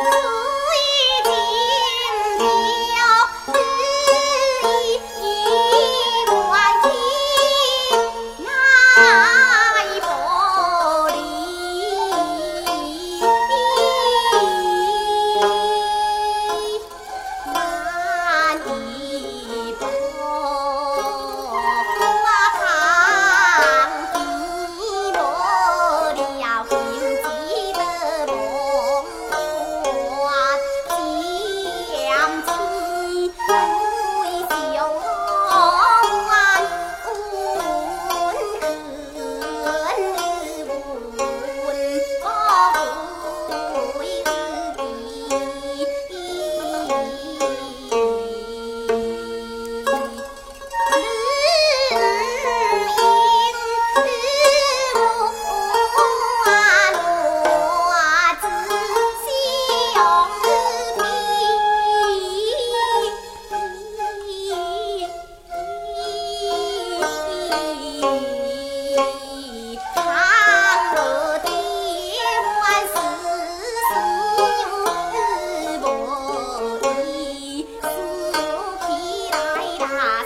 Oh. ช้า